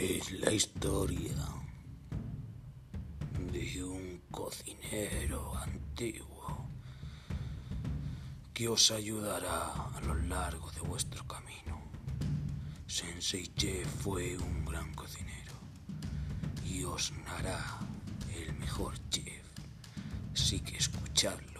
Es la historia de un cocinero antiguo que os ayudará a lo largo de vuestro camino. Sensei Chef fue un gran cocinero y os hará el mejor chef. Así que escuchadlo